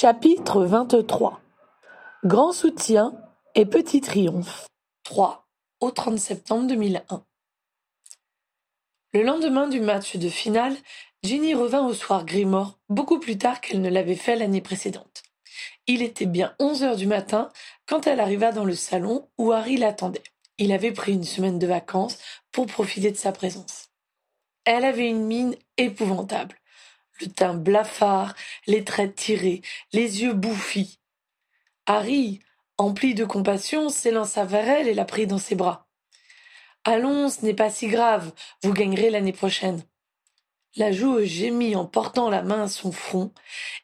Chapitre 23 Grand soutien et petit triomphe 3 au 30 septembre 2001 Le lendemain du match de finale, Ginny revint au soir Grimore beaucoup plus tard qu'elle ne l'avait fait l'année précédente. Il était bien onze heures du matin quand elle arriva dans le salon où Harry l'attendait. Il avait pris une semaine de vacances pour profiter de sa présence. Elle avait une mine épouvantable le teint blafard, les traits tirés, les yeux bouffis. Harry, empli de compassion, s'élança vers elle et la prit dans ses bras. Allons, ce n'est pas si grave, vous gagnerez l'année prochaine. La joueuse gémit en portant la main à son front,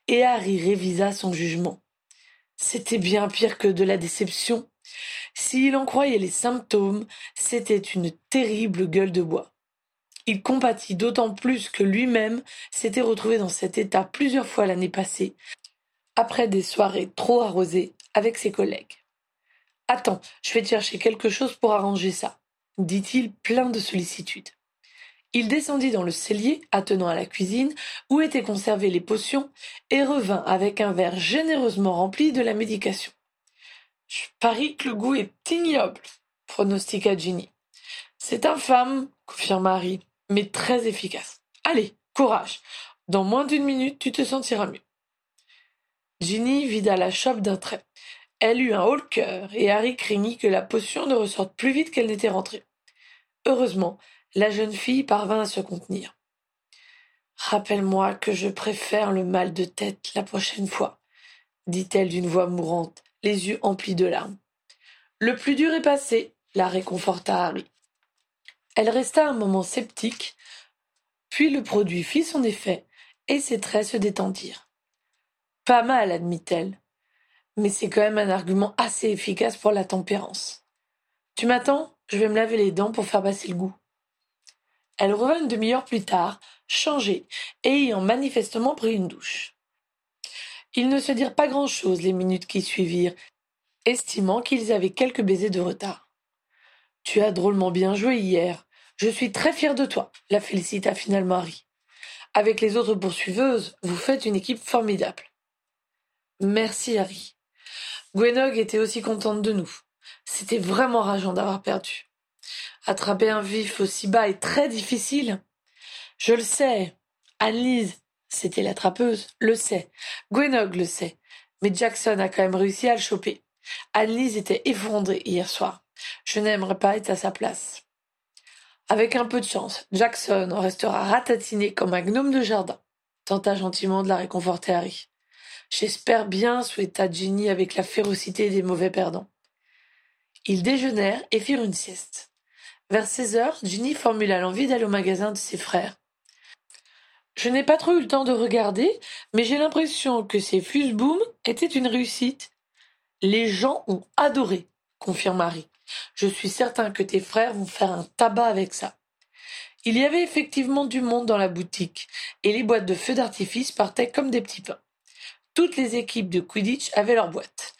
et Harry révisa son jugement. C'était bien pire que de la déception. S'il en croyait les symptômes, c'était une terrible gueule de bois. Il compatit d'autant plus que lui-même s'était retrouvé dans cet état plusieurs fois l'année passée, après des soirées trop arrosées avec ses collègues. Attends, je vais te chercher quelque chose pour arranger ça, dit-il plein de sollicitude. Il descendit dans le cellier, attenant à la cuisine, où étaient conservées les potions, et revint avec un verre généreusement rempli de la médication. Je parie que le goût est ignoble, pronostiqua Ginny. C'est infâme, confirma Harry mais très efficace. Allez, courage. Dans moins d'une minute, tu te sentiras mieux. Ginny vida la chope d'un trait. Elle eut un haut cœur, et Harry craignit que la potion ne ressorte plus vite qu'elle n'était rentrée. Heureusement, la jeune fille parvint à se contenir. Rappelle-moi que je préfère le mal de tête la prochaine fois, dit-elle d'une voix mourante, les yeux emplis de larmes. Le plus dur est passé, la réconforta Harry. Elle resta un moment sceptique, puis le produit fit son effet, et ses traits se détendirent. Pas mal, admit-elle, mais c'est quand même un argument assez efficace pour la tempérance. Tu m'attends Je vais me laver les dents pour faire passer le goût. Elle revint une demi-heure plus tard, changée, et ayant manifestement pris une douche. Ils ne se dirent pas grand-chose les minutes qui suivirent, estimant qu'ils avaient quelques baisers de retard. Tu as drôlement bien joué hier, je suis très fière de toi, la félicita finalement Harry. Avec les autres poursuiveuses, vous faites une équipe formidable. Merci Harry. Gwenog était aussi contente de nous. C'était vraiment rageant d'avoir perdu. Attraper un vif aussi bas est très difficile. Je le sais. Annelise, c'était l'attrapeuse, le sait. Gwenog le sait. Mais Jackson a quand même réussi à le choper. Annelise était effondrée hier soir. Je n'aimerais pas être à sa place. Avec un peu de chance, Jackson en restera ratatiné comme un gnome de jardin, tenta gentiment de la réconforter Harry. J'espère bien, souhaita Ginny avec la férocité des mauvais perdants. Ils déjeunèrent et firent une sieste. Vers seize heures, Ginny formula l'envie d'aller au magasin de ses frères. Je n'ai pas trop eu le temps de regarder, mais j'ai l'impression que ces fuseboom étaient une réussite. Les gens ont adoré, confirme Harry. Je suis certain que tes frères vont faire un tabac avec ça. Il y avait effectivement du monde dans la boutique, et les boîtes de feux d'artifice partaient comme des petits pains. Toutes les équipes de Quidditch avaient leurs boîtes.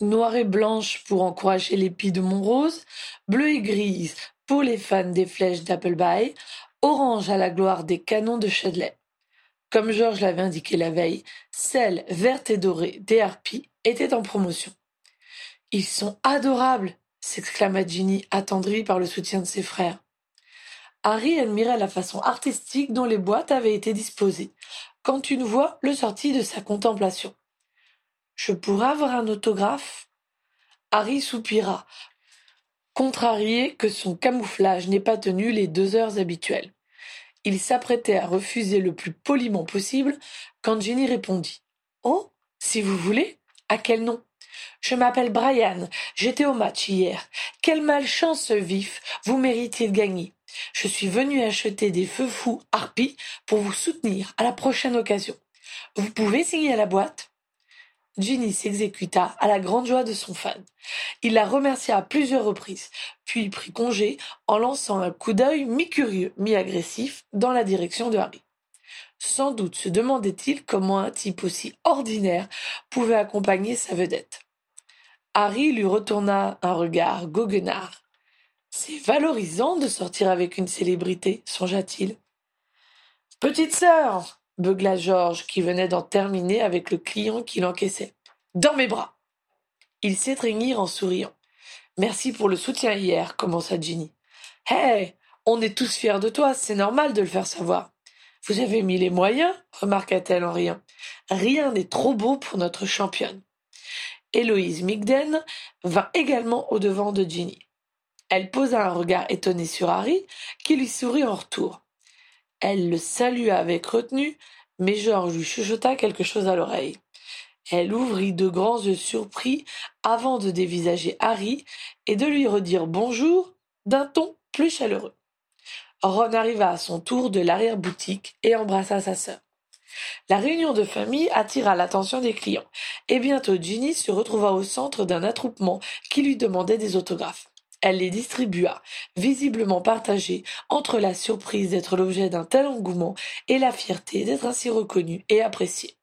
Noire et blanche pour encourager les pies de Montrose, bleu et grise pour les fans des flèches d'Appleby, orange à la gloire des canons de Chedley. Comme Georges l'avait indiqué la veille, celle verte et dorée des harpies était en promotion. Ils sont adorables s'exclama Ginny, attendrie par le soutien de ses frères. Harry admirait la façon artistique dont les boîtes avaient été disposées, quand une voix le sortit de sa contemplation. Je pourrais avoir un autographe? Harry soupira, contrarié que son camouflage n'ait pas tenu les deux heures habituelles. Il s'apprêtait à refuser le plus poliment possible quand Ginny répondit. Oh. Si vous voulez. À quel nom? Je m'appelle Brian. J'étais au match hier. Quelle malchance vif. Vous méritiez de gagner. Je suis venu acheter des feux fous harpies pour vous soutenir à la prochaine occasion. Vous pouvez signer à la boîte? Ginny s'exécuta à la grande joie de son fan. Il la remercia à plusieurs reprises, puis prit congé en lançant un coup d'œil mi-curieux, mi-agressif dans la direction de Harry. Sans doute se demandait-il comment un type aussi ordinaire pouvait accompagner sa vedette. Harry lui retourna un regard goguenard. C'est valorisant de sortir avec une célébrité, songea-t-il. Petite sœur, beugla Georges, qui venait d'en terminer avec le client qui l'encaissait. Dans mes bras. Ils s'étreignirent en souriant. Merci pour le soutien hier, commença Ginny. Hé, on est tous fiers de toi, c'est normal de le faire savoir. Vous avez mis les moyens, remarqua-t-elle en riant. Rien n'est trop beau pour notre championne. Héloïse Migden vint également au devant de Ginny. Elle posa un regard étonné sur Harry, qui lui sourit en retour. Elle le salua avec retenue, mais Georges lui chuchota quelque chose à l'oreille. Elle ouvrit de grands yeux surpris avant de dévisager Harry et de lui redire bonjour d'un ton plus chaleureux. Ron arriva à son tour de l'arrière-boutique et embrassa sa sœur. La réunion de famille attira l'attention des clients, et bientôt Ginny se retrouva au centre d'un attroupement qui lui demandait des autographes. Elle les distribua, visiblement partagée entre la surprise d'être l'objet d'un tel engouement et la fierté d'être ainsi reconnue et appréciée.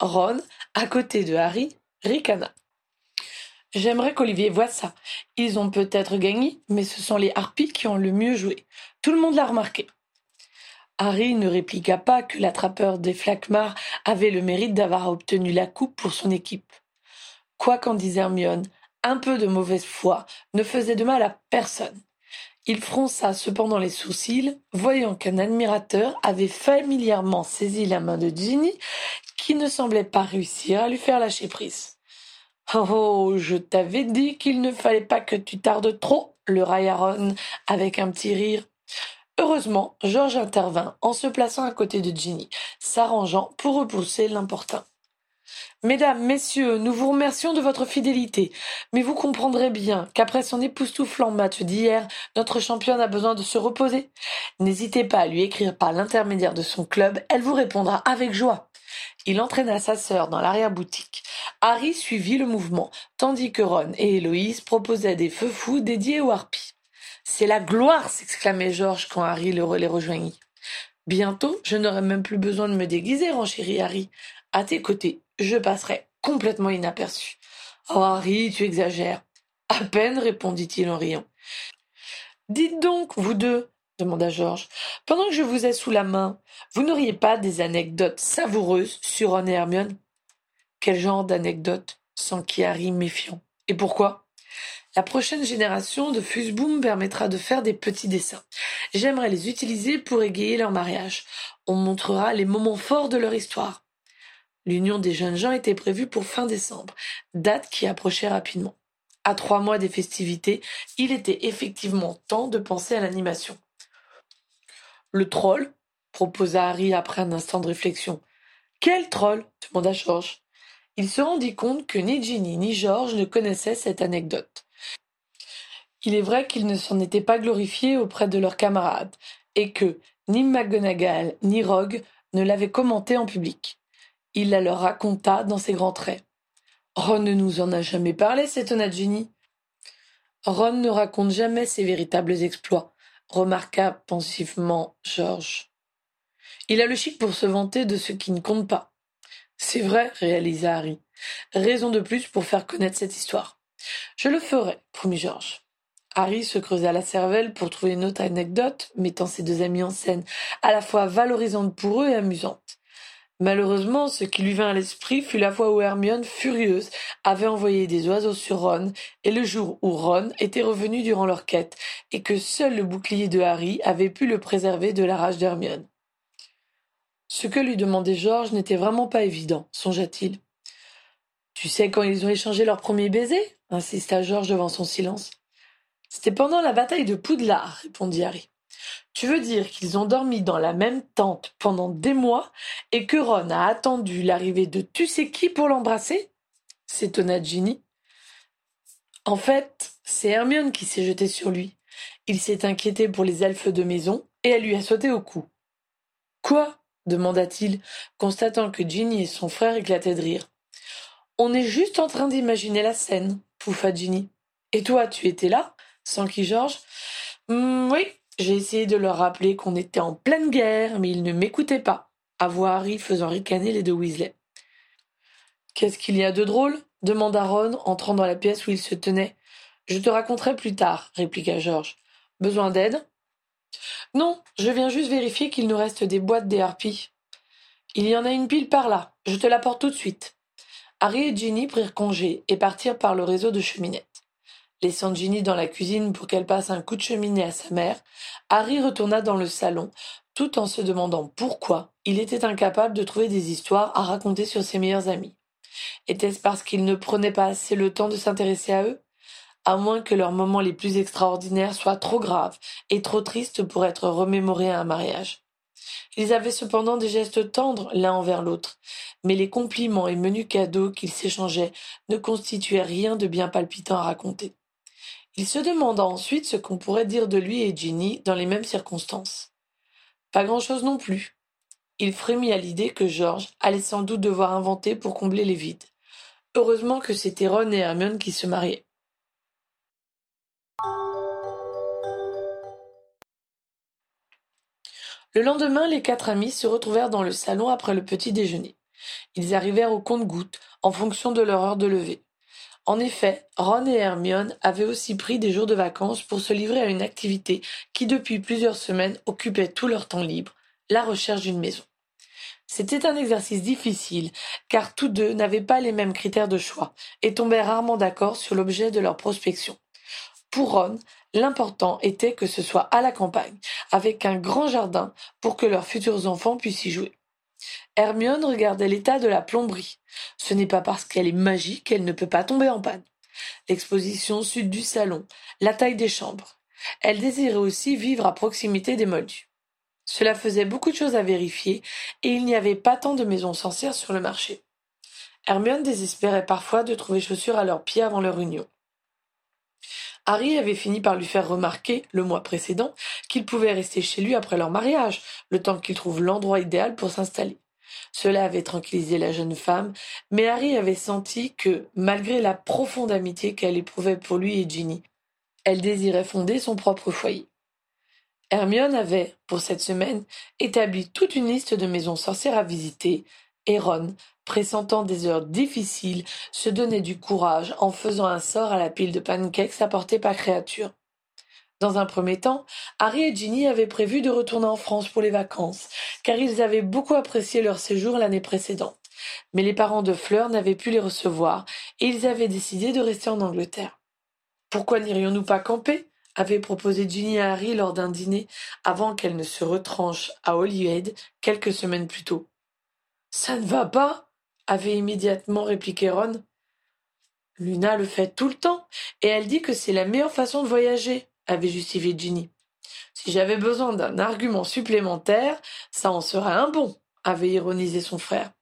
Ron, à côté de Harry, ricana. J'aimerais qu'Olivier voie ça. Ils ont peut-être gagné, mais ce sont les harpies qui ont le mieux joué. Tout le monde l'a remarqué. Harry ne répliqua pas que l'attrapeur des Flaquemars avait le mérite d'avoir obtenu la coupe pour son équipe. Quoi qu'en dise Hermione, un peu de mauvaise foi ne faisait de mal à personne. Il fronça cependant les sourcils, voyant qu'un admirateur avait familièrement saisi la main de Ginny, qui ne semblait pas réussir à lui faire lâcher prise. Oh, je t'avais dit qu'il ne fallait pas que tu tardes trop, le Ron avec un petit rire. Heureusement, George intervint en se plaçant à côté de Ginny, s'arrangeant pour repousser l'importun. Mesdames, messieurs, nous vous remercions de votre fidélité, mais vous comprendrez bien qu'après son époustouflant match d'hier, notre championne a besoin de se reposer. N'hésitez pas à lui écrire par l'intermédiaire de son club, elle vous répondra avec joie. Il entraîna sa sœur dans l'arrière-boutique. Harry suivit le mouvement, tandis que Ron et Héloïse proposaient des feux fous dédiés aux harpies. C'est la gloire s'exclamait Georges quand Harry les rejoignit. Bientôt, je n'aurai même plus besoin de me déguiser, renchérit Harry. À tes côtés, je passerai complètement inaperçu. Oh Harry, tu exagères. À peine, répondit-il en riant. Dites donc, vous deux, demanda Georges, pendant que je vous ai sous la main, vous n'auriez pas des anecdotes savoureuses sur Ron et Hermione? Quel genre d'anecdotes? s'enquit Harry méfiant. Et pourquoi? La prochaine génération de Fuseboom permettra de faire des petits dessins. J'aimerais les utiliser pour égayer leur mariage. On montrera les moments forts de leur histoire. L'union des jeunes gens était prévue pour fin décembre, date qui approchait rapidement. À trois mois des festivités, il était effectivement temps de penser à l'animation. Le troll proposa Harry après un instant de réflexion. Quel troll? demanda George. Il se rendit compte que ni Ginny ni George ne connaissaient cette anecdote. Il est vrai qu'ils ne s'en étaient pas glorifiés auprès de leurs camarades, et que ni McGonagall ni Rogue ne l'avaient commenté en public. Il la leur raconta dans ses grands traits. Ron ne nous en a jamais parlé, s'étonna Ginny. Ron ne raconte jamais ses véritables exploits, remarqua pensivement George. Il a le chic pour se vanter de ce qui ne compte pas. C'est vrai, réalisa Harry. Raison de plus pour faire connaître cette histoire. Je le ferai, promit George. Harry se creusa la cervelle pour trouver une autre anecdote mettant ses deux amis en scène, à la fois valorisante pour eux et amusante. Malheureusement, ce qui lui vint à l'esprit fut la fois où Hermione, furieuse, avait envoyé des oiseaux sur Ron, et le jour où Ron était revenu durant leur quête, et que seul le bouclier de Harry avait pu le préserver de la rage d'Hermione. Ce que lui demandait Georges n'était vraiment pas évident, songea-t-il. Tu sais quand ils ont échangé leur premier baiser insista Georges devant son silence. C'était pendant la bataille de Poudlard, répondit Harry. Tu veux dire qu'ils ont dormi dans la même tente pendant des mois et que Ron a attendu l'arrivée de tu sais qui pour l'embrasser? s'étonna Ginny. En fait, c'est Hermione qui s'est jetée sur lui. Il s'est inquiété pour les elfes de maison et elle lui a sauté au cou. Quoi? demanda-t-il, constatant que Ginny et son frère éclataient de rire. On est juste en train d'imaginer la scène, pouffa Ginny. Et toi, tu étais là? S'enquit Georges. Hum, oui, j'ai essayé de leur rappeler qu'on était en pleine guerre, mais ils ne m'écoutaient pas, à voir Harry faisant ricaner les deux Weasley. Qu'est-ce qu'il y a de drôle? demanda Ron, entrant dans la pièce où il se tenait. Je te raconterai plus tard, répliqua George. Besoin d'aide? Non, je viens juste vérifier qu'il nous reste des boîtes des harpies. Il y en a une pile par là, je te l'apporte tout de suite. Harry et Ginny prirent congé et partirent par le réseau de cheminettes. Laissant Ginny dans la cuisine pour qu'elle passe un coup de cheminée à sa mère, Harry retourna dans le salon, tout en se demandant pourquoi il était incapable de trouver des histoires à raconter sur ses meilleurs amis. Était-ce parce qu'il ne prenait pas assez le temps de s'intéresser à eux? À moins que leurs moments les plus extraordinaires soient trop graves et trop tristes pour être remémorés à un mariage. Ils avaient cependant des gestes tendres l'un envers l'autre, mais les compliments et menus cadeaux qu'ils s'échangeaient ne constituaient rien de bien palpitant à raconter. Il se demanda ensuite ce qu'on pourrait dire de lui et Ginny dans les mêmes circonstances. Pas grand-chose non plus. Il frémit à l'idée que George allait sans doute devoir inventer pour combler les vides. Heureusement que c'était Ron et Hermione qui se mariaient. Le lendemain, les quatre amis se retrouvèrent dans le salon après le petit déjeuner. Ils arrivèrent au compte-gouttes, en fonction de leur heure de lever. En effet, Ron et Hermione avaient aussi pris des jours de vacances pour se livrer à une activité qui depuis plusieurs semaines occupait tout leur temps libre, la recherche d'une maison. C'était un exercice difficile, car tous deux n'avaient pas les mêmes critères de choix et tombaient rarement d'accord sur l'objet de leur prospection. Pour Ron, l'important était que ce soit à la campagne, avec un grand jardin pour que leurs futurs enfants puissent y jouer. Hermione regardait l'état de la plomberie. Ce n'est pas parce qu'elle est magique qu'elle ne peut pas tomber en panne. L'exposition sud du salon, la taille des chambres. Elle désirait aussi vivre à proximité des moldus. Cela faisait beaucoup de choses à vérifier, et il n'y avait pas tant de maisons sorcières sur le marché. Hermione désespérait parfois de trouver chaussures à leurs pieds avant leur union. Harry avait fini par lui faire remarquer, le mois précédent, qu'il pouvait rester chez lui après leur mariage, le temps qu'il trouve l'endroit idéal pour s'installer. Cela avait tranquillisé la jeune femme, mais Harry avait senti que, malgré la profonde amitié qu'elle éprouvait pour lui et Ginny, elle désirait fonder son propre foyer. Hermione avait, pour cette semaine, établi toute une liste de maisons sorcières à visiter, et Ron, pressentant des heures difficiles, se donnait du courage en faisant un sort à la pile de pancakes apportés par créature. Dans un premier temps, Harry et Ginny avaient prévu de retourner en France pour les vacances, car ils avaient beaucoup apprécié leur séjour l'année précédente. Mais les parents de Fleur n'avaient pu les recevoir, et ils avaient décidé de rester en Angleterre. Pourquoi n'irions-nous pas camper? avait proposé Ginny à Harry lors d'un dîner avant qu'elle ne se retranche à Holyhead quelques semaines plus tôt. Ça ne va pas avait immédiatement répliqué Ron. Luna le fait tout le temps, et elle dit que c'est la meilleure façon de voyager, avait justifié Ginny. Si j'avais besoin d'un argument supplémentaire, ça en serait un bon, avait ironisé son frère.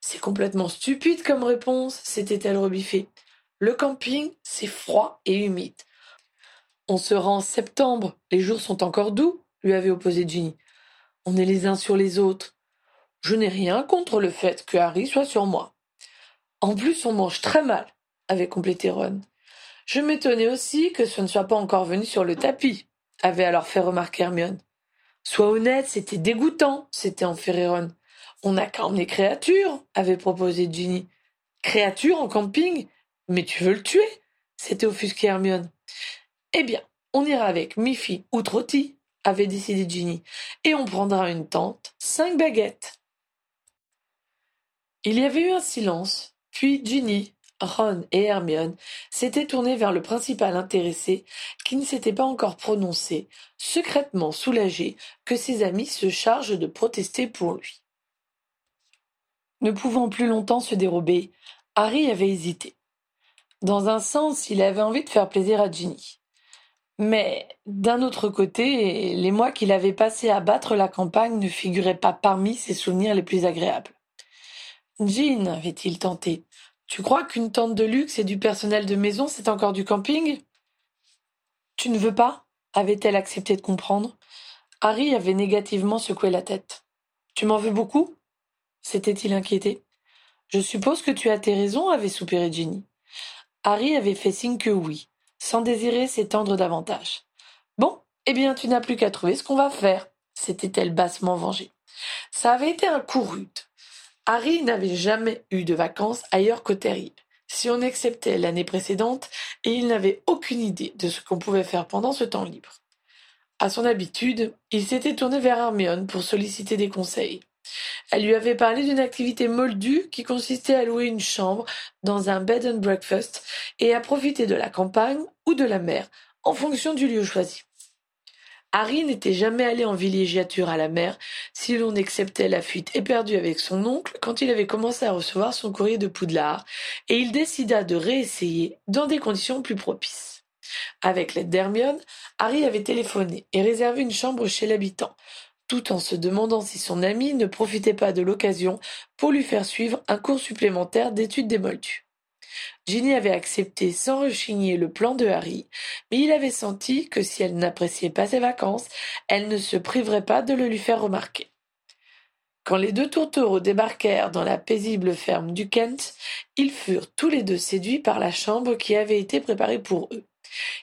C'est complètement stupide comme réponse, s'était-elle rebiffée. Le camping, c'est froid et humide. On se rend en septembre, les jours sont encore doux, lui avait opposé Ginny. On est les uns sur les autres. Je n'ai rien contre le fait que Harry soit sur moi. En plus, on mange très mal, avait complété Ron. Je m'étonnais aussi que ce ne soit pas encore venu sur le tapis, avait alors fait remarquer Hermione. Sois honnête, c'était dégoûtant, s'était enferré Ron. On n'a qu'à emmener créature, avait proposé Ginny. Créature en camping? Mais tu veux le tuer? s'était offusqué Hermione. Eh bien, on ira avec Miffy ou Trotty, avait décidé Ginny, et on prendra une tente, cinq baguettes. Il y avait eu un silence, puis Ginny, Ron et Hermione s'étaient tournés vers le principal intéressé, qui ne s'était pas encore prononcé, secrètement soulagé que ses amis se chargent de protester pour lui. Ne pouvant plus longtemps se dérober, Harry avait hésité. Dans un sens, il avait envie de faire plaisir à Ginny. Mais d'un autre côté, les mois qu'il avait passés à battre la campagne ne figuraient pas parmi ses souvenirs les plus agréables. Jean, avait-il tenté, tu crois qu'une tente de luxe et du personnel de maison, c'est encore du camping? Tu ne veux pas? avait-elle accepté de comprendre. Harry avait négativement secoué la tête. Tu m'en veux beaucoup? s'était-il inquiété. Je suppose que tu as tes raisons, avait soupiré Ginny. Harry avait fait signe que oui, sans désirer s'étendre davantage. Bon, eh bien, tu n'as plus qu'à trouver ce qu'on va faire, s'était-elle bassement vengée. Ça avait été un coup rude. Harry n'avait jamais eu de vacances ailleurs qu'au Terrier, si on acceptait l'année précédente, et il n'avait aucune idée de ce qu'on pouvait faire pendant ce temps libre. À son habitude, il s'était tourné vers Hermione pour solliciter des conseils. Elle lui avait parlé d'une activité moldue qui consistait à louer une chambre dans un bed and breakfast et à profiter de la campagne ou de la mer, en fonction du lieu choisi. Harry n'était jamais allé en villégiature à la mer, si l'on acceptait la fuite éperdue avec son oncle quand il avait commencé à recevoir son courrier de Poudlard, et il décida de réessayer dans des conditions plus propices. Avec l'aide d'Hermione, Harry avait téléphoné et réservé une chambre chez l'habitant, tout en se demandant si son ami ne profitait pas de l'occasion pour lui faire suivre un cours supplémentaire d'études des moldus. Ginny avait accepté sans rechigner le plan de Harry, mais il avait senti que si elle n'appréciait pas ses vacances, elle ne se priverait pas de le lui faire remarquer. Quand les deux tourtereaux débarquèrent dans la paisible ferme du Kent, ils furent tous les deux séduits par la chambre qui avait été préparée pour eux.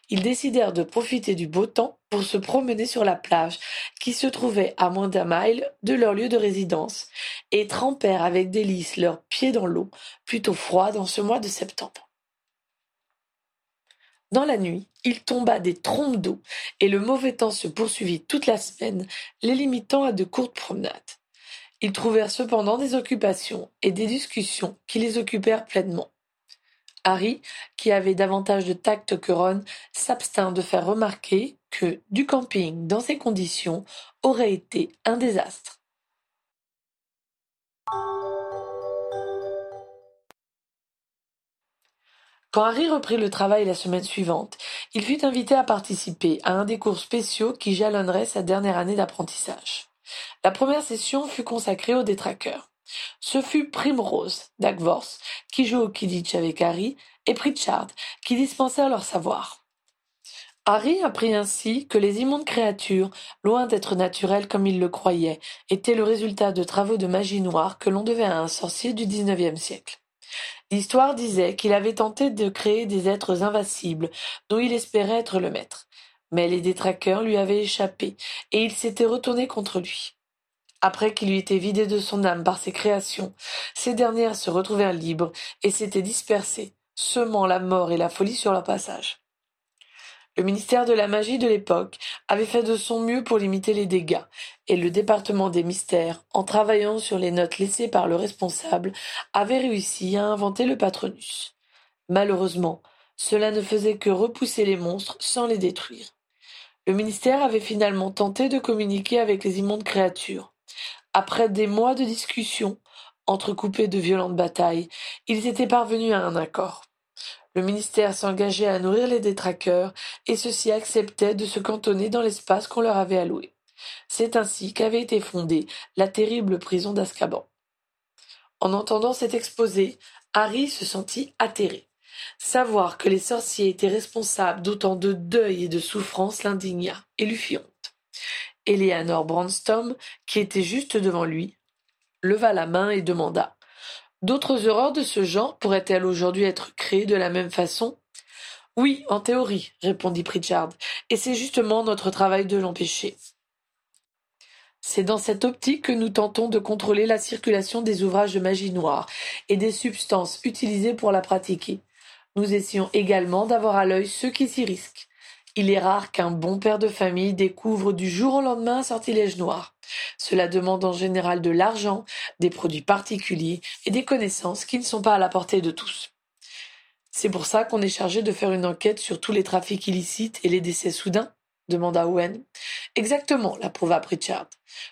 Ils décidèrent de profiter du beau temps pour se promener sur la plage, qui se trouvait à moins d'un mile de leur lieu de résidence, et trempèrent avec délice leurs pieds dans l'eau, plutôt froide en ce mois de septembre. Dans la nuit, il tomba des trompes d'eau, et le mauvais temps se poursuivit toute la semaine, les limitant à de courtes promenades. Ils trouvèrent cependant des occupations et des discussions qui les occupèrent pleinement. Harry, qui avait davantage de tact que Ron, s'abstint de faire remarquer que du camping dans ces conditions aurait été un désastre. Quand Harry reprit le travail la semaine suivante, il fut invité à participer à un des cours spéciaux qui jalonnerait sa dernière année d'apprentissage. La première session fut consacrée aux détraqueurs. Ce fut Primrose, Dagworth, qui joue au Kidditch avec Harry, et Pritchard, qui dispensèrent leur savoir. Harry apprit ainsi que les immondes créatures, loin d'être naturelles comme il le croyait, étaient le résultat de travaux de magie noire que l'on devait à un sorcier du XIXe siècle. L'histoire disait qu'il avait tenté de créer des êtres invincibles, dont il espérait être le maître. Mais les détraqueurs lui avaient échappé, et il s'était retourné contre lui. Après qu'il eut été vidé de son âme par ses créations, ces dernières se retrouvèrent libres et s'étaient dispersées, semant la mort et la folie sur leur passage. Le ministère de la magie de l'époque avait fait de son mieux pour limiter les dégâts, et le département des mystères, en travaillant sur les notes laissées par le responsable, avait réussi à inventer le patronus. Malheureusement, cela ne faisait que repousser les monstres sans les détruire. Le ministère avait finalement tenté de communiquer avec les immondes créatures, après des mois de discussions, entrecoupées de violentes batailles, ils étaient parvenus à un accord. Le ministère s'engageait à nourrir les détraqueurs, et ceux-ci acceptaient de se cantonner dans l'espace qu'on leur avait alloué. C'est ainsi qu'avait été fondée la terrible prison d'Azkaban. En entendant cet exposé, Harry se sentit atterré. Savoir que les sorciers étaient responsables d'autant de deuil et de souffrance l'indigna et lui fit honte. Eleanor Branston, qui était juste devant lui, leva la main et demanda. D'autres horreurs de ce genre pourraient-elles aujourd'hui être créées de la même façon? Oui, en théorie, répondit Pritchard, et c'est justement notre travail de l'empêcher. C'est dans cette optique que nous tentons de contrôler la circulation des ouvrages de magie noire et des substances utilisées pour la pratiquer. Nous essayons également d'avoir à l'œil ceux qui s'y risquent. Il est rare qu'un bon père de famille découvre du jour au lendemain un sortilège noir. Cela demande en général de l'argent, des produits particuliers et des connaissances qui ne sont pas à la portée de tous. C'est pour ça qu'on est chargé de faire une enquête sur tous les trafics illicites et les décès soudains demanda Owen. Exactement, l'approuva Pritchard.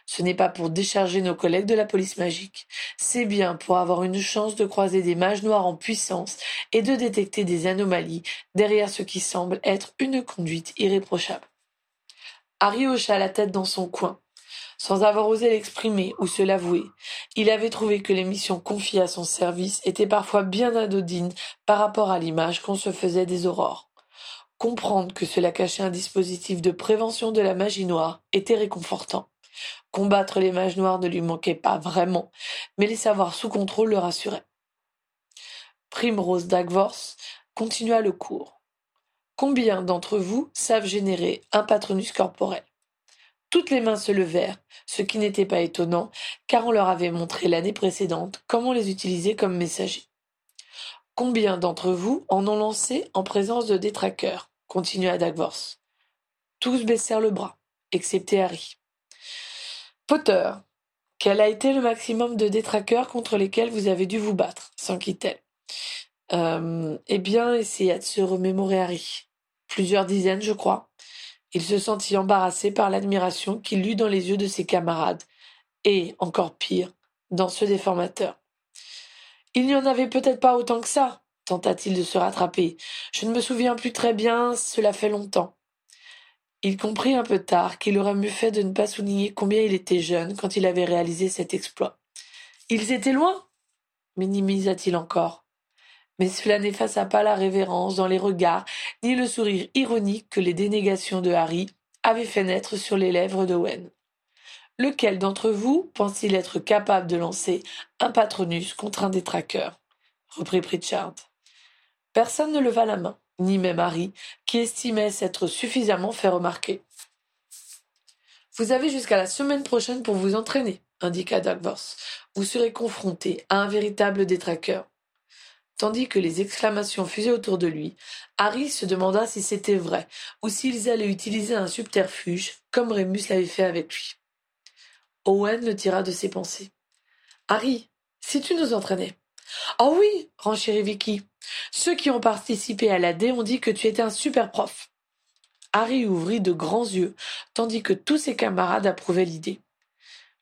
Ce n'est pas pour décharger nos collègues de la police magique. C'est bien pour avoir une chance de croiser des mages noirs en puissance et de détecter des anomalies derrière ce qui semble être une conduite irréprochable. Harry hocha la tête dans son coin. Sans avoir osé l'exprimer ou se l'avouer, il avait trouvé que les missions confiées à son service étaient parfois bien anodines par rapport à l'image qu'on se faisait des aurores. Comprendre que cela cachait un dispositif de prévention de la magie noire était réconfortant. Combattre les mages noirs ne lui manquait pas vraiment, mais les savoir sous contrôle le rassuraient. Primrose Dagworth continua le cours. Combien d'entre vous savent générer un patronus corporel? Toutes les mains se levèrent, ce qui n'était pas étonnant, car on leur avait montré l'année précédente comment les utiliser comme messagers. Combien d'entre vous en ont lancé en présence de détraqueurs? Continua Quel a été le maximum de détraqueurs contre lesquels vous avez dû vous battre? s'enquit-elle. Euh, eh bien, essaya de se remémorer Harry. Plusieurs dizaines, je crois. Il se sentit embarrassé par l'admiration qu'il lut dans les yeux de ses camarades, et, encore pire, dans ceux des formateurs. Il n'y en avait peut-être pas autant que ça, tenta-t-il de se rattraper. Je ne me souviens plus très bien, cela fait longtemps. Il comprit un peu tard qu'il aurait mieux fait de ne pas souligner combien il était jeune quand il avait réalisé cet exploit. Ils étaient loin minimisa-t-il encore. Mais cela n'effaça pas la révérence dans les regards, ni le sourire ironique que les dénégations de Harry avaient fait naître sur les lèvres d'Owen. Lequel d'entre vous pense-t-il être capable de lancer un patronus contre un détraqueur reprit Pritchard. Personne ne leva la main, ni même Harry, qui estimait s'être suffisamment fait remarquer. Vous avez jusqu'à la semaine prochaine pour vous entraîner, indiqua Danvers. Vous serez confronté à un véritable détraqueur. Tandis que les exclamations fusaient autour de lui, Harry se demanda si c'était vrai ou s'ils allaient utiliser un subterfuge comme Rémus l'avait fait avec lui. Owen le tira de ses pensées. Harry, si tu nous entraînais. Oh oui, renchérit Vicky. Ceux qui ont participé à la D ont dit que tu étais un super prof. Harry ouvrit de grands yeux, tandis que tous ses camarades approuvaient l'idée.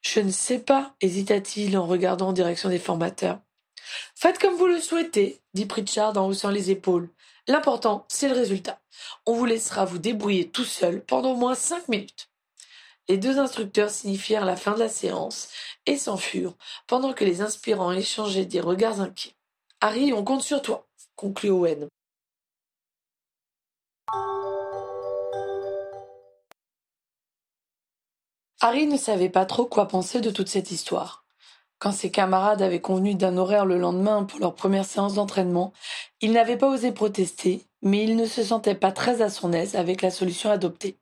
Je ne sais pas, hésita-t-il en regardant en direction des formateurs. Faites comme vous le souhaitez, dit Pritchard en haussant les épaules. L'important, c'est le résultat. On vous laissera vous débrouiller tout seul pendant au moins cinq minutes. Les deux instructeurs signifièrent la fin de la séance et s'enfurent, pendant que les inspirants échangeaient des regards inquiets. Harry, on compte sur toi, conclut Owen. Harry ne savait pas trop quoi penser de toute cette histoire. Quand ses camarades avaient convenu d'un horaire le lendemain pour leur première séance d'entraînement, il n'avait pas osé protester, mais il ne se sentait pas très à son aise avec la solution adoptée.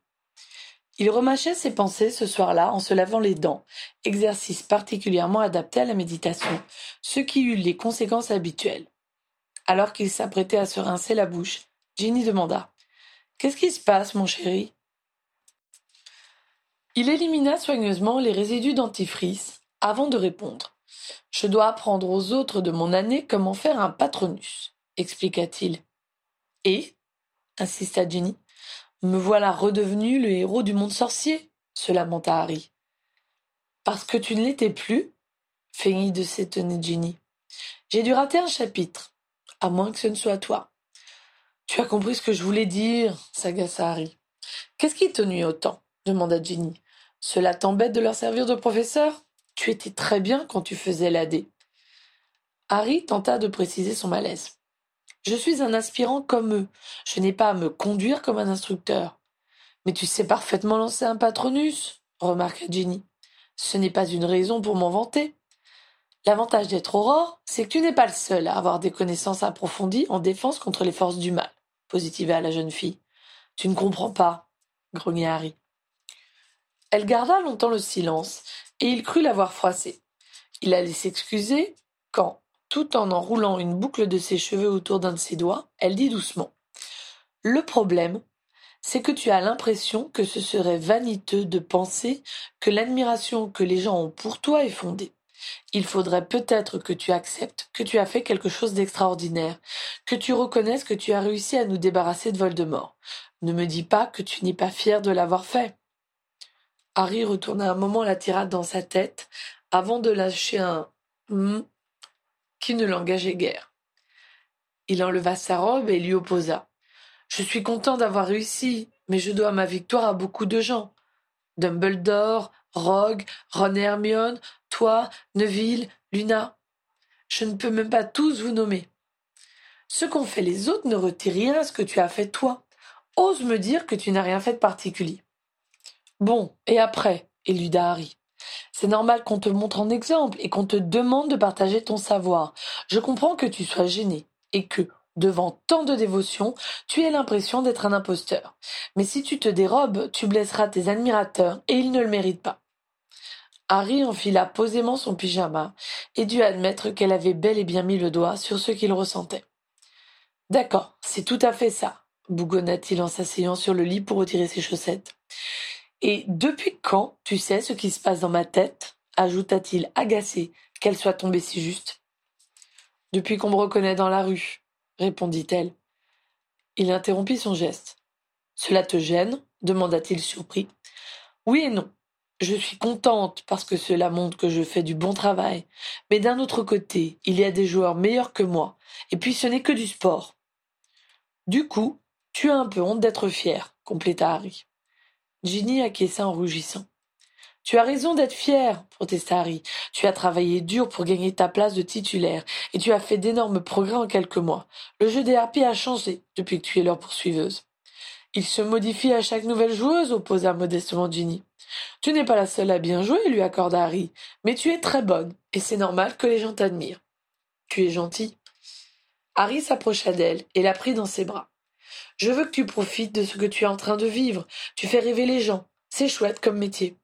Il remâchait ses pensées ce soir-là en se lavant les dents, exercice particulièrement adapté à la méditation, ce qui eut les conséquences habituelles. Alors qu'il s'apprêtait à se rincer la bouche, Jenny demanda Qu'est-ce qui se passe, mon chéri? Il élimina soigneusement les résidus dentifrice avant de répondre. Je dois apprendre aux autres de mon année comment faire un patronus, expliqua-t-il. Et? insista Jenny. Me voilà redevenu le héros du monde sorcier, se lamenta Harry. Parce que tu ne l'étais plus feignit de s'étonner Jenny. J'ai dû rater un chapitre, à moins que ce ne soit toi. Tu as compris ce que je voulais dire, s'agaça Harry. Qu'est-ce qui te nuit autant? demanda Jenny. Cela t'embête de leur servir de professeur? Tu étais très bien quand tu faisais l'AD. Harry tenta de préciser son malaise. Je suis un aspirant comme eux. Je n'ai pas à me conduire comme un instructeur. Mais tu sais parfaitement lancer un patronus, remarqua Jenny. Ce n'est pas une raison pour m'en vanter. L'avantage d'être aurore, c'est que tu n'es pas le seul à avoir des connaissances approfondies en défense contre les forces du mal, positiva la jeune fille. Tu ne comprends pas, grogna Harry. Elle garda longtemps le silence, et il crut l'avoir froissé. Il allait s'excuser quand, tout en enroulant une boucle de ses cheveux autour d'un de ses doigts, elle dit doucement Le problème, c'est que tu as l'impression que ce serait vaniteux de penser que l'admiration que les gens ont pour toi est fondée. Il faudrait peut-être que tu acceptes que tu as fait quelque chose d'extraordinaire, que tu reconnaisses que tu as réussi à nous débarrasser de Voldemort. Ne me dis pas que tu n'es pas fier de l'avoir fait. Harry retourna un moment la tirade dans sa tête, avant de lâcher un hum qui ne l'engageait guère. Il enleva sa robe et lui opposa. Je suis content d'avoir réussi, mais je dois ma victoire à beaucoup de gens. Dumbledore, Rogue, Ron Hermione, toi, Neville, Luna. Je ne peux même pas tous vous nommer. Ce qu'ont fait les autres ne retire rien à ce que tu as fait toi. Ose me dire que tu n'as rien fait de particulier. Bon, et après? Éluda Harry. C'est normal qu'on te montre en exemple et qu'on te demande de partager ton savoir. Je comprends que tu sois gêné et que, devant tant de dévotion, tu aies l'impression d'être un imposteur. Mais si tu te dérobes, tu blesseras tes admirateurs et ils ne le méritent pas. Harry enfila posément son pyjama et dut admettre qu'elle avait bel et bien mis le doigt sur ce qu'il ressentait. D'accord, c'est tout à fait ça, bougonna-t-il en s'asseyant sur le lit pour retirer ses chaussettes. Et depuis quand tu sais ce qui se passe dans ma tête ajouta-t-il agacé qu'elle soit tombée si juste? Depuis qu'on me reconnaît dans la rue, répondit-elle. Il interrompit son geste. Cela te gêne? demanda-t-il surpris. Oui et non. Je suis contente parce que cela montre que je fais du bon travail. Mais d'un autre côté, il y a des joueurs meilleurs que moi, et puis ce n'est que du sport. Du coup, tu as un peu honte d'être fier, compléta Harry. Ginny acquiesça en rougissant. Tu as raison d'être fier, protesta Harry. Tu as travaillé dur pour gagner ta place de titulaire, et tu as fait d'énormes progrès en quelques mois. Le jeu des harpies a changé depuis que tu es leur poursuiveuse. Il se modifie à chaque nouvelle joueuse, opposa modestement Ginny. Tu n'es pas la seule à bien jouer, lui accorda Harry, mais tu es très bonne, et c'est normal que les gens t'admirent. Tu es gentil. Harry s'approcha d'elle et la prit dans ses bras. Je veux que tu profites de ce que tu es en train de vivre. Tu fais rêver les gens. C'est chouette comme métier.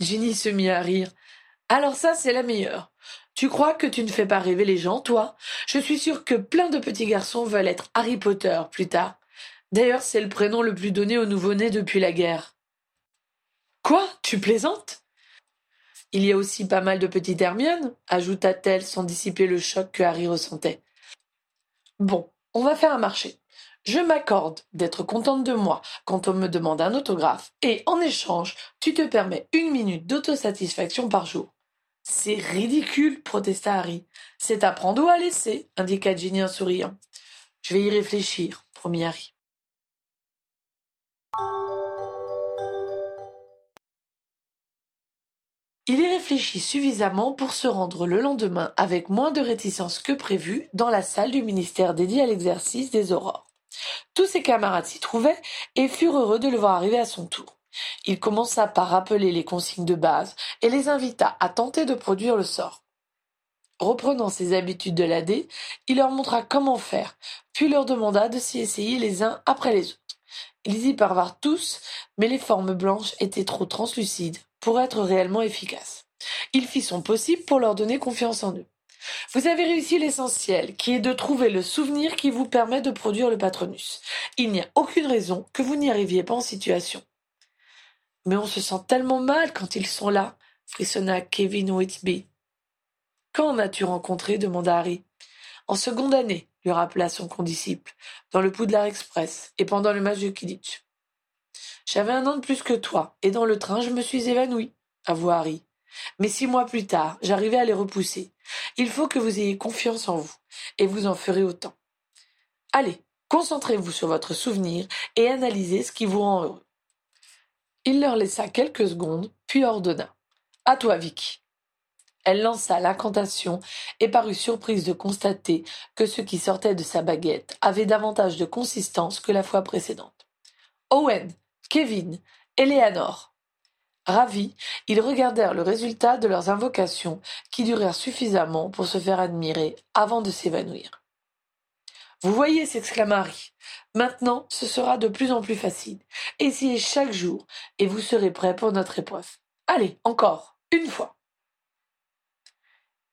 Ginny se mit à rire. Alors ça, c'est la meilleure. Tu crois que tu ne fais pas rêver les gens, toi? Je suis sûre que plein de petits garçons veulent être Harry Potter plus tard. D'ailleurs, c'est le prénom le plus donné aux nouveau-nés depuis la guerre. Quoi? Tu plaisantes? Il y a aussi pas mal de petites Hermione, ajouta-t-elle sans dissiper le choc que Harry ressentait. Bon, on va faire un marché. Je m'accorde d'être contente de moi quand on me demande un autographe, et en échange, tu te permets une minute d'autosatisfaction par jour. C'est ridicule, protesta Harry. C'est à prendre ou à laisser, indiqua Ginny en souriant. Je vais y réfléchir, promit Harry. Il y réfléchit suffisamment pour se rendre le lendemain avec moins de réticence que prévu dans la salle du ministère dédiée à l'exercice des aurores. Tous ses camarades s'y trouvaient et furent heureux de le voir arriver à son tour. Il commença par rappeler les consignes de base et les invita à tenter de produire le sort. Reprenant ses habitudes de l'AD, il leur montra comment faire, puis leur demanda de s'y essayer les uns après les autres. Ils y parvinrent tous, mais les formes blanches étaient trop translucides pour être réellement efficace. Il fit son possible pour leur donner confiance en eux. Vous avez réussi l'essentiel, qui est de trouver le souvenir qui vous permet de produire le patronus. Il n'y a aucune raison que vous n'y arriviez pas en situation. Mais on se sent tellement mal quand ils sont là, frissonna Kevin Whitby. Quand as-tu rencontré? demanda Harry. En seconde année, lui rappela son condisciple, dans le Poudlard Express et pendant le match de Kidditch. J'avais un an de plus que toi, et dans le train je me suis évanoui, avoua Harry. Mais six mois plus tard, j'arrivais à les repousser. Il faut que vous ayez confiance en vous, et vous en ferez autant. Allez, concentrez-vous sur votre souvenir et analysez ce qui vous rend heureux. Il leur laissa quelques secondes, puis ordonna. À toi, Vicky. Elle lança l'incantation et parut surprise de constater que ce qui sortait de sa baguette avait davantage de consistance que la fois précédente. Owen, Kevin, Eleanor. Ravis, ils regardèrent le résultat de leurs invocations, qui durèrent suffisamment pour se faire admirer avant de s'évanouir. Vous voyez, s'exclama Harry. Maintenant, ce sera de plus en plus facile. Essayez chaque jour, et vous serez prêt pour notre épreuve. Allez, encore, une fois.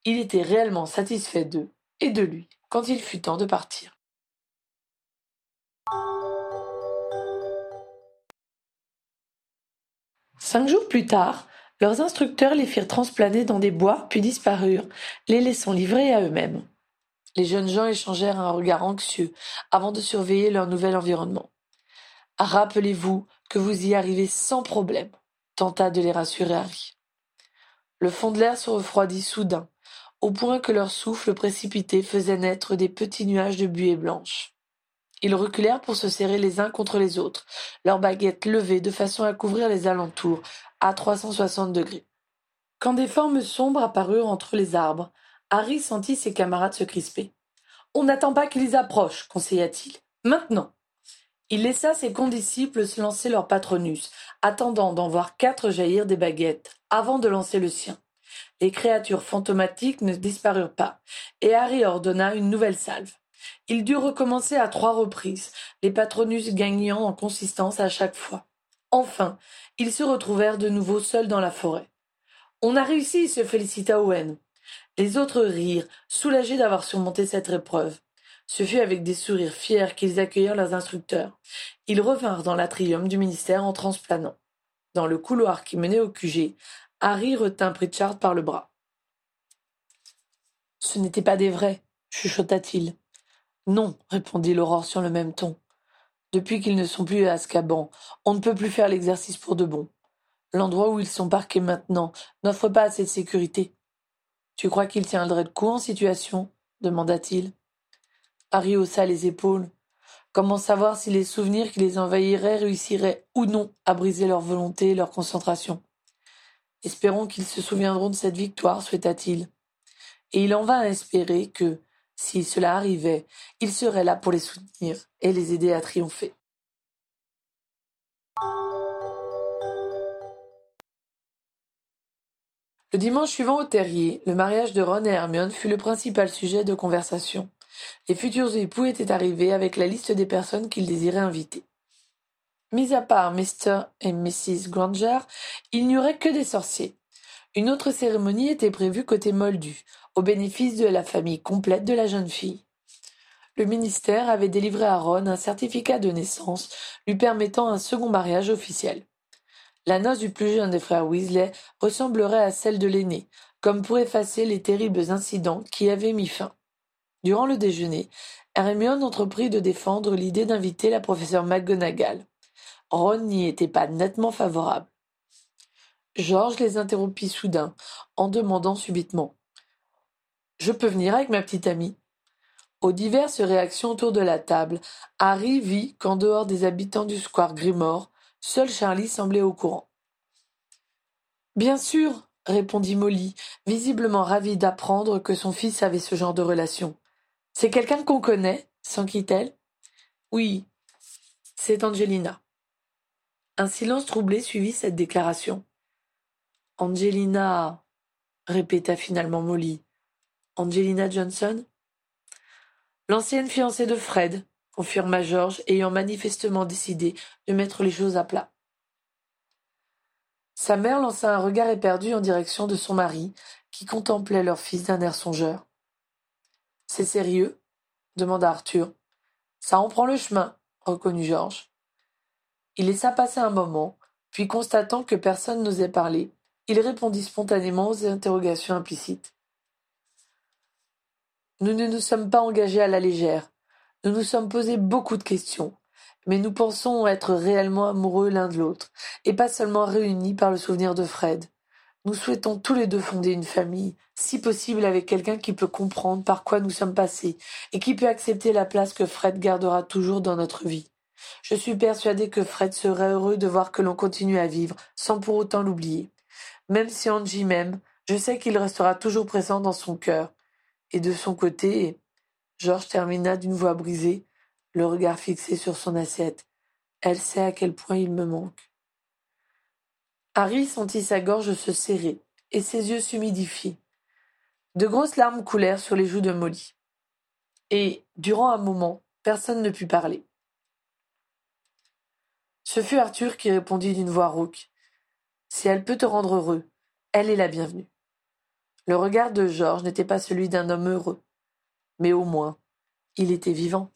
Il était réellement satisfait d'eux et de lui quand il fut temps de partir. Cinq jours plus tard, leurs instructeurs les firent transplaner dans des bois, puis disparurent, les laissant livrés à eux-mêmes. Les jeunes gens échangèrent un regard anxieux avant de surveiller leur nouvel environnement. Rappelez-vous que vous y arrivez sans problème, tenta de les rassurer Harry. Le fond de l'air se refroidit soudain, au point que leur souffle précipité faisait naître des petits nuages de buée blanche. Ils reculèrent pour se serrer les uns contre les autres, leurs baguettes levées de façon à couvrir les alentours, à 360 degrés. Quand des formes sombres apparurent entre les arbres, Harry sentit ses camarades se crisper. On n'attend pas qu'ils approchent, conseilla-t-il. Maintenant. Il laissa ses condisciples se lancer leur patronus, attendant d'en voir quatre jaillir des baguettes, avant de lancer le sien. Les créatures fantomatiques ne disparurent pas, et Harry ordonna une nouvelle salve. Il dut recommencer à trois reprises, les patronus gagnant en consistance à chaque fois. Enfin, ils se retrouvèrent de nouveau seuls dans la forêt. On a réussi, se félicita Owen. Les autres rirent, soulagés d'avoir surmonté cette épreuve. Ce fut avec des sourires fiers qu'ils accueillirent leurs instructeurs. Ils revinrent dans l'atrium du ministère en transplanant. Dans le couloir qui menait au QG, Harry retint Pritchard par le bras. Ce n'était pas des vrais, chuchota-t-il. Non, répondit l'aurore sur le même ton. Depuis qu'ils ne sont plus à Azkaban, on ne peut plus faire l'exercice pour de bon. L'endroit où ils sont parqués maintenant n'offre pas assez de sécurité. Tu crois qu'ils tiendraient de coup en situation? demanda-t-il. Harry haussa les épaules. Comment savoir si les souvenirs qui les envahiraient réussiraient ou non à briser leur volonté et leur concentration? Espérons qu'ils se souviendront de cette victoire, souhaita-t-il. Et il en vint à espérer que, si cela arrivait, il serait là pour les soutenir et les aider à triompher. Le dimanche suivant au terrier, le mariage de Ron et Hermione fut le principal sujet de conversation. Les futurs époux étaient arrivés avec la liste des personnes qu'ils désiraient inviter. Mis à part Mr. et Mrs. Granger, il n'y aurait que des sorciers. Une autre cérémonie était prévue côté Moldu, au bénéfice de la famille complète de la jeune fille. Le ministère avait délivré à Ron un certificat de naissance lui permettant un second mariage officiel. La noce du plus jeune des frères Weasley ressemblerait à celle de l'aîné, comme pour effacer les terribles incidents qui avaient mis fin. Durant le déjeuner, Hermione entreprit de défendre l'idée d'inviter la professeure McGonagall. Ron n'y était pas nettement favorable. Georges les interrompit soudain, en demandant subitement Je peux venir avec ma petite amie? Aux diverses réactions autour de la table, Harry vit qu'en dehors des habitants du square Grimore, Seul Charlie semblait au courant. Bien sûr, répondit Molly, visiblement ravie d'apprendre que son fils avait ce genre de relation. C'est quelqu'un qu'on connaît, s'enquit-elle. Oui, c'est Angelina. Un silence troublé suivit cette déclaration. Angelina, répéta finalement Molly. Angelina Johnson? L'ancienne fiancée de Fred, confirma Georges, ayant manifestement décidé de mettre les choses à plat. Sa mère lança un regard éperdu en direction de son mari, qui contemplait leur fils d'un air songeur. C'est sérieux? demanda Arthur. Ça en prend le chemin, reconnut Georges. Il laissa passer un moment, puis constatant que personne n'osait parler, il répondit spontanément aux interrogations implicites. Nous ne nous sommes pas engagés à la légère. Nous nous sommes posé beaucoup de questions, mais nous pensons être réellement amoureux l'un de l'autre, et pas seulement réunis par le souvenir de Fred. Nous souhaitons tous les deux fonder une famille, si possible avec quelqu'un qui peut comprendre par quoi nous sommes passés, et qui peut accepter la place que Fred gardera toujours dans notre vie. Je suis persuadée que Fred serait heureux de voir que l'on continue à vivre, sans pour autant l'oublier. Même si Angie m'aime, je sais qu'il restera toujours présent dans son cœur. Et de son côté, Georges termina d'une voix brisée, le regard fixé sur son assiette. Elle sait à quel point il me manque. Harry sentit sa gorge se serrer et ses yeux s'humidifier. De grosses larmes coulèrent sur les joues de Molly. Et, durant un moment, personne ne put parler. Ce fut Arthur qui répondit d'une voix rauque. Si elle peut te rendre heureux, elle est la bienvenue. Le regard de Georges n'était pas celui d'un homme heureux mais au moins il était vivant.